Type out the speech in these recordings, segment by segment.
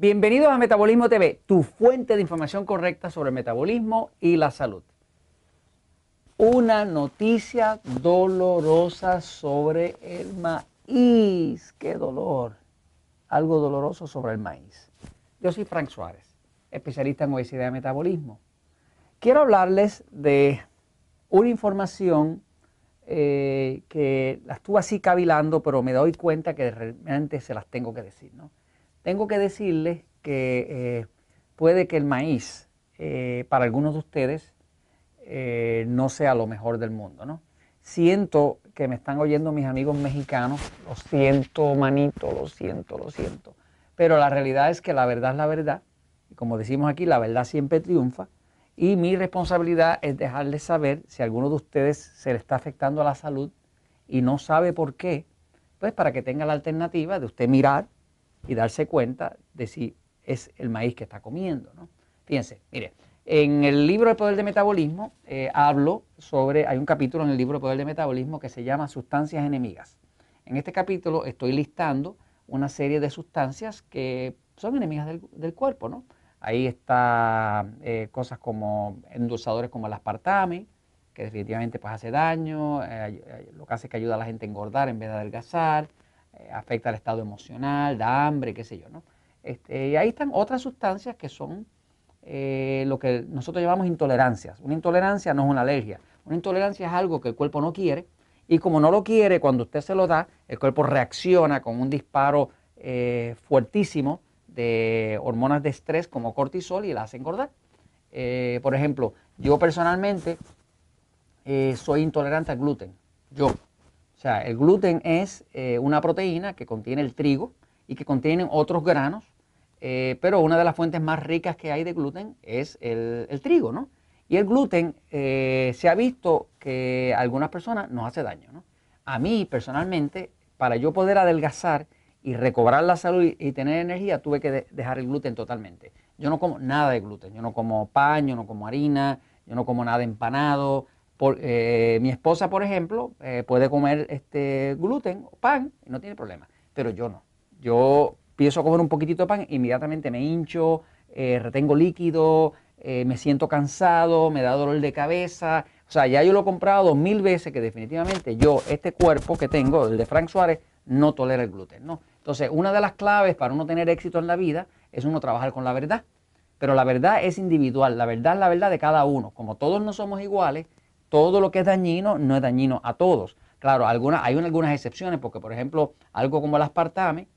Bienvenidos a Metabolismo TV, tu fuente de información correcta sobre el metabolismo y la salud. Una noticia dolorosa sobre el maíz. ¡Qué dolor! Algo doloroso sobre el maíz. Yo soy Frank Suárez, especialista en obesidad y metabolismo. Quiero hablarles de una información eh, que la estuve así cavilando, pero me doy cuenta que realmente se las tengo que decir. ¿no? Tengo que decirles que eh, puede que el maíz eh, para algunos de ustedes no sea lo mejor del mundo. ¿no? Siento que me están oyendo mis amigos mexicanos, lo siento, manito, lo siento, lo siento. Pero la realidad es que la verdad es la verdad. Y como decimos aquí, la verdad siempre triunfa. Y mi responsabilidad es dejarles saber si a alguno de ustedes se le está afectando a la salud y no sabe por qué, pues para que tenga la alternativa de usted mirar y darse cuenta de si es el maíz que está comiendo. ¿no? Fíjense, mire, en el libro El Poder de Metabolismo eh, hablo sobre, hay un capítulo en el libro El Poder de Metabolismo que se llama Sustancias Enemigas. En este capítulo estoy listando una serie de sustancias que son enemigas del, del cuerpo, ¿no? Ahí está eh, cosas como endulzadores como el aspartame, que definitivamente pues, hace daño, eh, lo que hace es que ayuda a la gente a engordar en vez de adelgazar, afecta al estado emocional, da hambre, qué sé yo. ¿no? Este, y ahí están otras sustancias que son lo que nosotros llamamos intolerancias. Una intolerancia no es una alergia, una intolerancia es algo que el cuerpo no quiere y como no lo quiere, cuando usted se lo da, el cuerpo reacciona con un disparo fuertísimo de hormonas de estrés como cortisol y la hace engordar. Eh, por ejemplo, yo personalmente eh, soy intolerante al gluten. Yo. O sea, el gluten es eh, una proteína que contiene el trigo y que contiene otros granos, pero una de las fuentes más ricas que hay de gluten es el, trigo, ¿no? Y el gluten se ha visto que a algunas personas nos hace daño, ¿no? A mí personalmente, para yo poder adelgazar, y recobrar la salud y, tener energía, tuve que dejar el gluten totalmente. Yo no como nada de gluten, yo no como pan, yo no como harina, yo no como nada empanado. Eh, mi esposa, por ejemplo, eh, puede comer este gluten pan no tiene problema, pero yo no. Yo empiezo a comer un poquitito de pan, inmediatamente me hincho, eh, retengo líquido, me siento cansado, me da dolor de cabeza. O sea, ya yo lo he comprado dos mil veces que definitivamente yo, este cuerpo que tengo, el de Frank Suárez, no tolera el gluten. ¿no? Entonces, una de las claves para uno tener éxito en la vida es uno trabajar con la verdad. Pero la verdad es individual, la verdad es la verdad de cada uno. Como todos no somos iguales, todo lo que es dañino no es dañino a todos. Claro, hay algunas excepciones, porque por ejemplo, algo como el aspartame,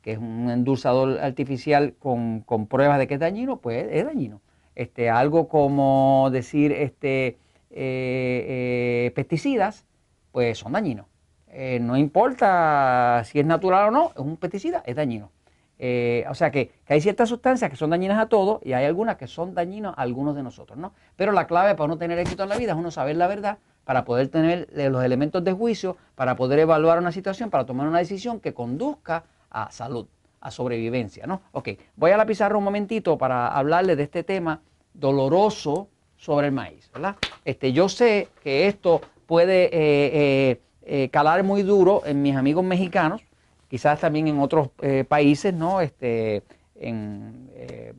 que es un endulzador artificial con, pruebas de que es dañino, pues es dañino. Este, algo como decir este, eh, eh, pesticidas, pues son dañinos. Eh, no importa si es natural o no, es un pesticida, es dañino. Eh, o sea que, hay ciertas sustancias que son dañinas a todos y hay algunas que son dañinas a algunos de nosotros, ¿no? Pero la clave para uno tener éxito en la vida es uno saber la verdad para poder tener eh, los elementos de juicio, para poder evaluar una situación, para tomar una decisión que conduzca a salud, a sobrevivencia, ¿no? Ok, voy a la pizarra un momentito para hablarles de este tema doloroso sobre el maíz, ¿verdad? Este, yo sé que esto puede eh, calar muy duro en mis amigos mexicanos, quizás también en otros eh, países, ¿no? Este, en, eh,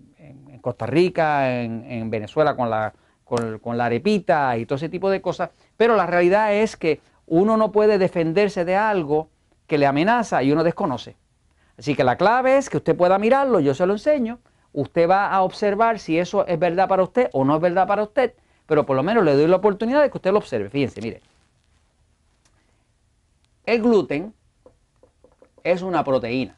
Costa Rica, en, Venezuela con la, con, la arepita y todo ese tipo de cosas, pero la realidad es que uno no puede defenderse de algo que le amenaza y uno desconoce. Así que la clave es que usted pueda mirarlo, yo se lo enseño, usted va a observar si eso es verdad para usted o no es verdad para usted, pero por lo menos le doy la oportunidad de que usted lo observe. Fíjense, mire, el gluten es una proteína.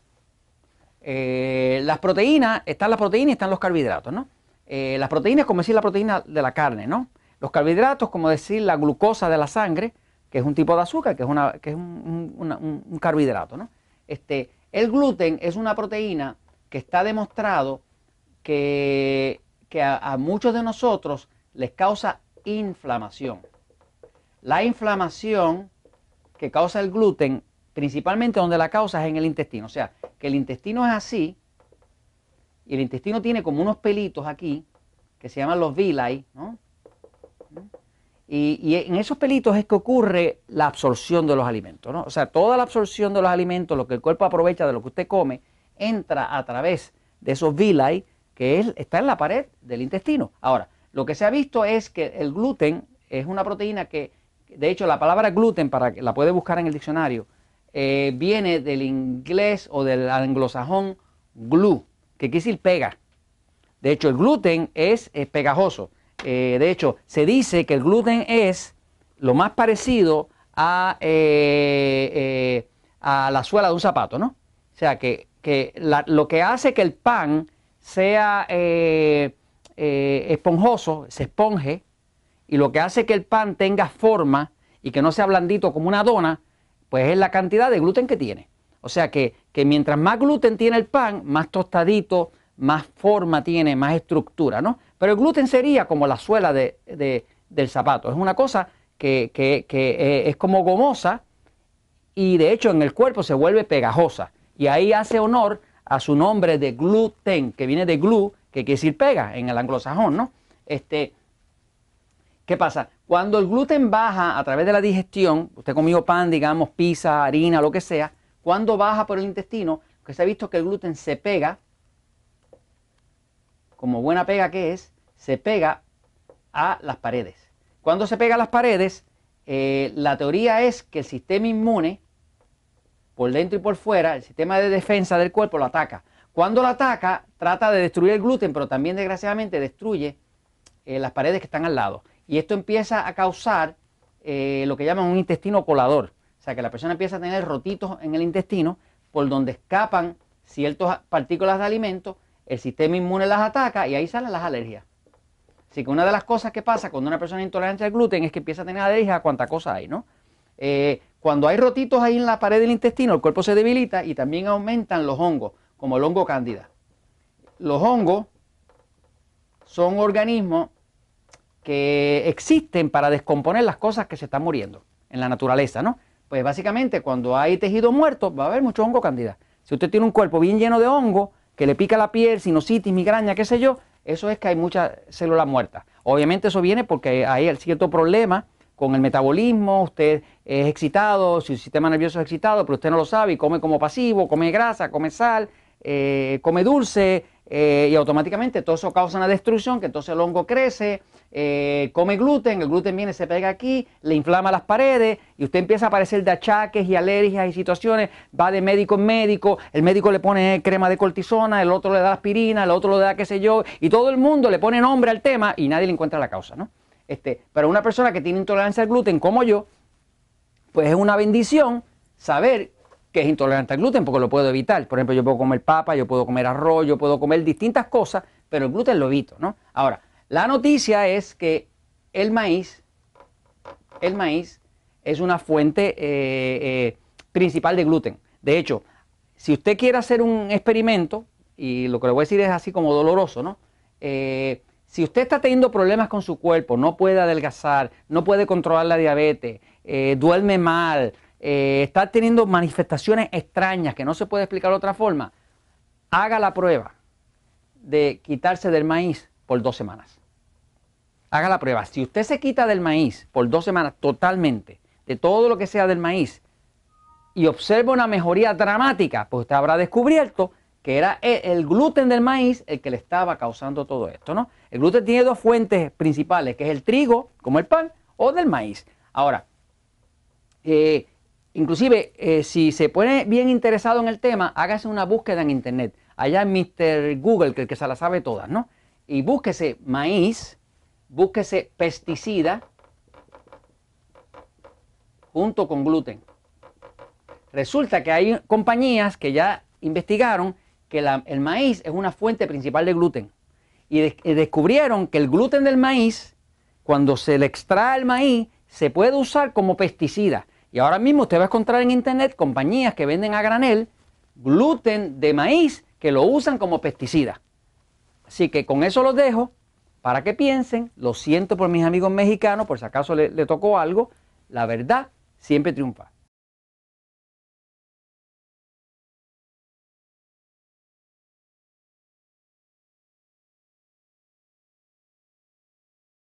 Eh, las proteínas, están las proteínas y están los carbohidratos, ¿no? Eh, las proteínas, como decir la proteína de la carne, ¿no? Los carbohidratos, como decir la glucosa de la sangre, que es un tipo de azúcar, que es, una, que es un, carbohidrato, ¿no? Este, el gluten es una proteína que está demostrado que, a muchos de nosotros les causa inflamación. La inflamación que causa el gluten, principalmente donde la causa es en el intestino. O sea, que el intestino es así, y el intestino tiene como unos pelitos aquí, que se llaman los villi, ¿no? Y, en esos pelitos es que ocurre la absorción de los alimentos, ¿no? O sea, toda la absorción de los alimentos, lo que el cuerpo aprovecha de lo que usted come, entra a través de esos villi que es, está en la pared del intestino. Ahora, lo que se ha visto es que el gluten es una proteína que, de hecho, la palabra gluten, para que la puede buscar en el diccionario, eh, viene del inglés o del anglosajón glue, que quiere decir pega. De hecho, el gluten es, pegajoso. Eh, de hecho, se dice que el gluten es lo más parecido a, eh, a la suela de un zapato, ¿no? O sea, que, lo que hace que el pan sea esponjoso, se esponje, y lo que hace que el pan tenga forma y que no sea blandito como una dona, pues es la cantidad de gluten que tiene. O sea que, mientras más gluten tiene el pan, más tostadito, más forma tiene, más estructura, ¿no? Pero el gluten sería como la suela de, del zapato. Es una cosa que, eh, es como gomosa y de hecho en el cuerpo se vuelve pegajosa. Y ahí hace honor a su nombre de gluten, que viene de glue, que quiere decir pega en el anglosajón, ¿no? Este, ¿Qué pasa? Cuando el gluten baja a través de la digestión, usted comió pan, digamos, pizza, harina, lo que sea, cuando baja por el intestino, que se ha visto que el gluten se pega, como buena pega que es, se pega a las paredes. Cuando se pega a las paredes, eh, la teoría es que el sistema inmune, por dentro y por fuera, el sistema de defensa del cuerpo lo ataca. Cuando lo ataca, trata de destruir el gluten, pero también desgraciadamente destruye eh, las paredes que están al lado. Y esto empieza a causar eh, lo que llaman un intestino colador. O sea, que la persona empieza a tener rotitos en el intestino por donde escapan ciertas partículas de alimento, el sistema inmune las ataca y ahí salen las alergias. Así que una de las cosas que pasa cuando una persona es intolerante al gluten es que empieza a tener alergia a cuánta cosa hay, ¿no? Eh, cuando hay rotitos ahí en la pared del intestino, el cuerpo se debilita y también aumentan los hongos, como el hongo cándida. Los hongos son organismos que existen para descomponer las cosas que se están muriendo en la naturaleza, ¿no? Pues básicamente cuando hay tejido muerto va a haber mucho hongo candida. Si usted tiene un cuerpo bien lleno de hongo, que le pica la piel, sinusitis, migraña, qué sé yo, eso es que hay muchas células muertas. Obviamente eso viene porque hay cierto problema con el metabolismo, usted es excitado, su sistema nervioso es excitado, pero usted no lo sabe y come como pasivo, come grasa, come sal, eh, come dulce, eh, y automáticamente todo eso causa una destrucción, que entonces el hongo crece, eh, come gluten, el gluten viene, se pega aquí, le inflama las paredes y usted empieza a aparecer de achaques y alergias y situaciones, va de médico en médico, el médico le pone crema de cortisona, el otro le da aspirina, el otro le da qué sé yo, y todo el mundo le pone nombre al tema y nadie le encuentra la causa, ¿no? Este, pero una persona que tiene intolerancia al gluten como yo, pues es una bendición saber que es intolerante al gluten porque lo puedo evitar. Por ejemplo, yo puedo comer papa, yo puedo comer arroz, yo puedo comer distintas cosas, pero el gluten lo evito, ¿no? Ahora, la noticia es que el maíz, el maíz es una fuente eh, eh, principal de gluten. De hecho, si usted quiere hacer un experimento, y lo que le voy a decir es así como doloroso, ¿no? Eh, si usted está teniendo problemas con su cuerpo, no puede adelgazar, no puede controlar la diabetes, duerme mal, eh, está teniendo manifestaciones extrañas que no se puede explicar de otra forma, haga la prueba de quitarse del maíz por dos semanas. Haga la prueba. Si usted se quita del maíz por dos semanas totalmente, de todo lo que sea del maíz, y observa una mejoría dramática, pues usted habrá descubierto que era el gluten del maíz el que le estaba causando todo esto, ¿no? El gluten tiene dos fuentes principales, que es el trigo, como el pan, o del maíz. Ahora, eh, Inclusive, eh, si se pone bien interesado en el tema, hágase una búsqueda en internet. Allá en Mr. Google, que, el que se la sabe todas, ¿no? Y búsquese maíz, búsquese pesticida junto con gluten. Resulta que hay compañías que ya investigaron que el maíz es una fuente principal de gluten. Y, y descubrieron que el gluten del maíz, cuando se le extrae el maíz, se puede usar como pesticida. Y ahora mismo usted va a encontrar en internet compañías que venden a granel gluten de maíz que lo usan como pesticida. Así que con eso los dejo para que piensen. Lo siento por mis amigos mexicanos, por si acaso le, le tocó algo. La verdad siempre triunfa.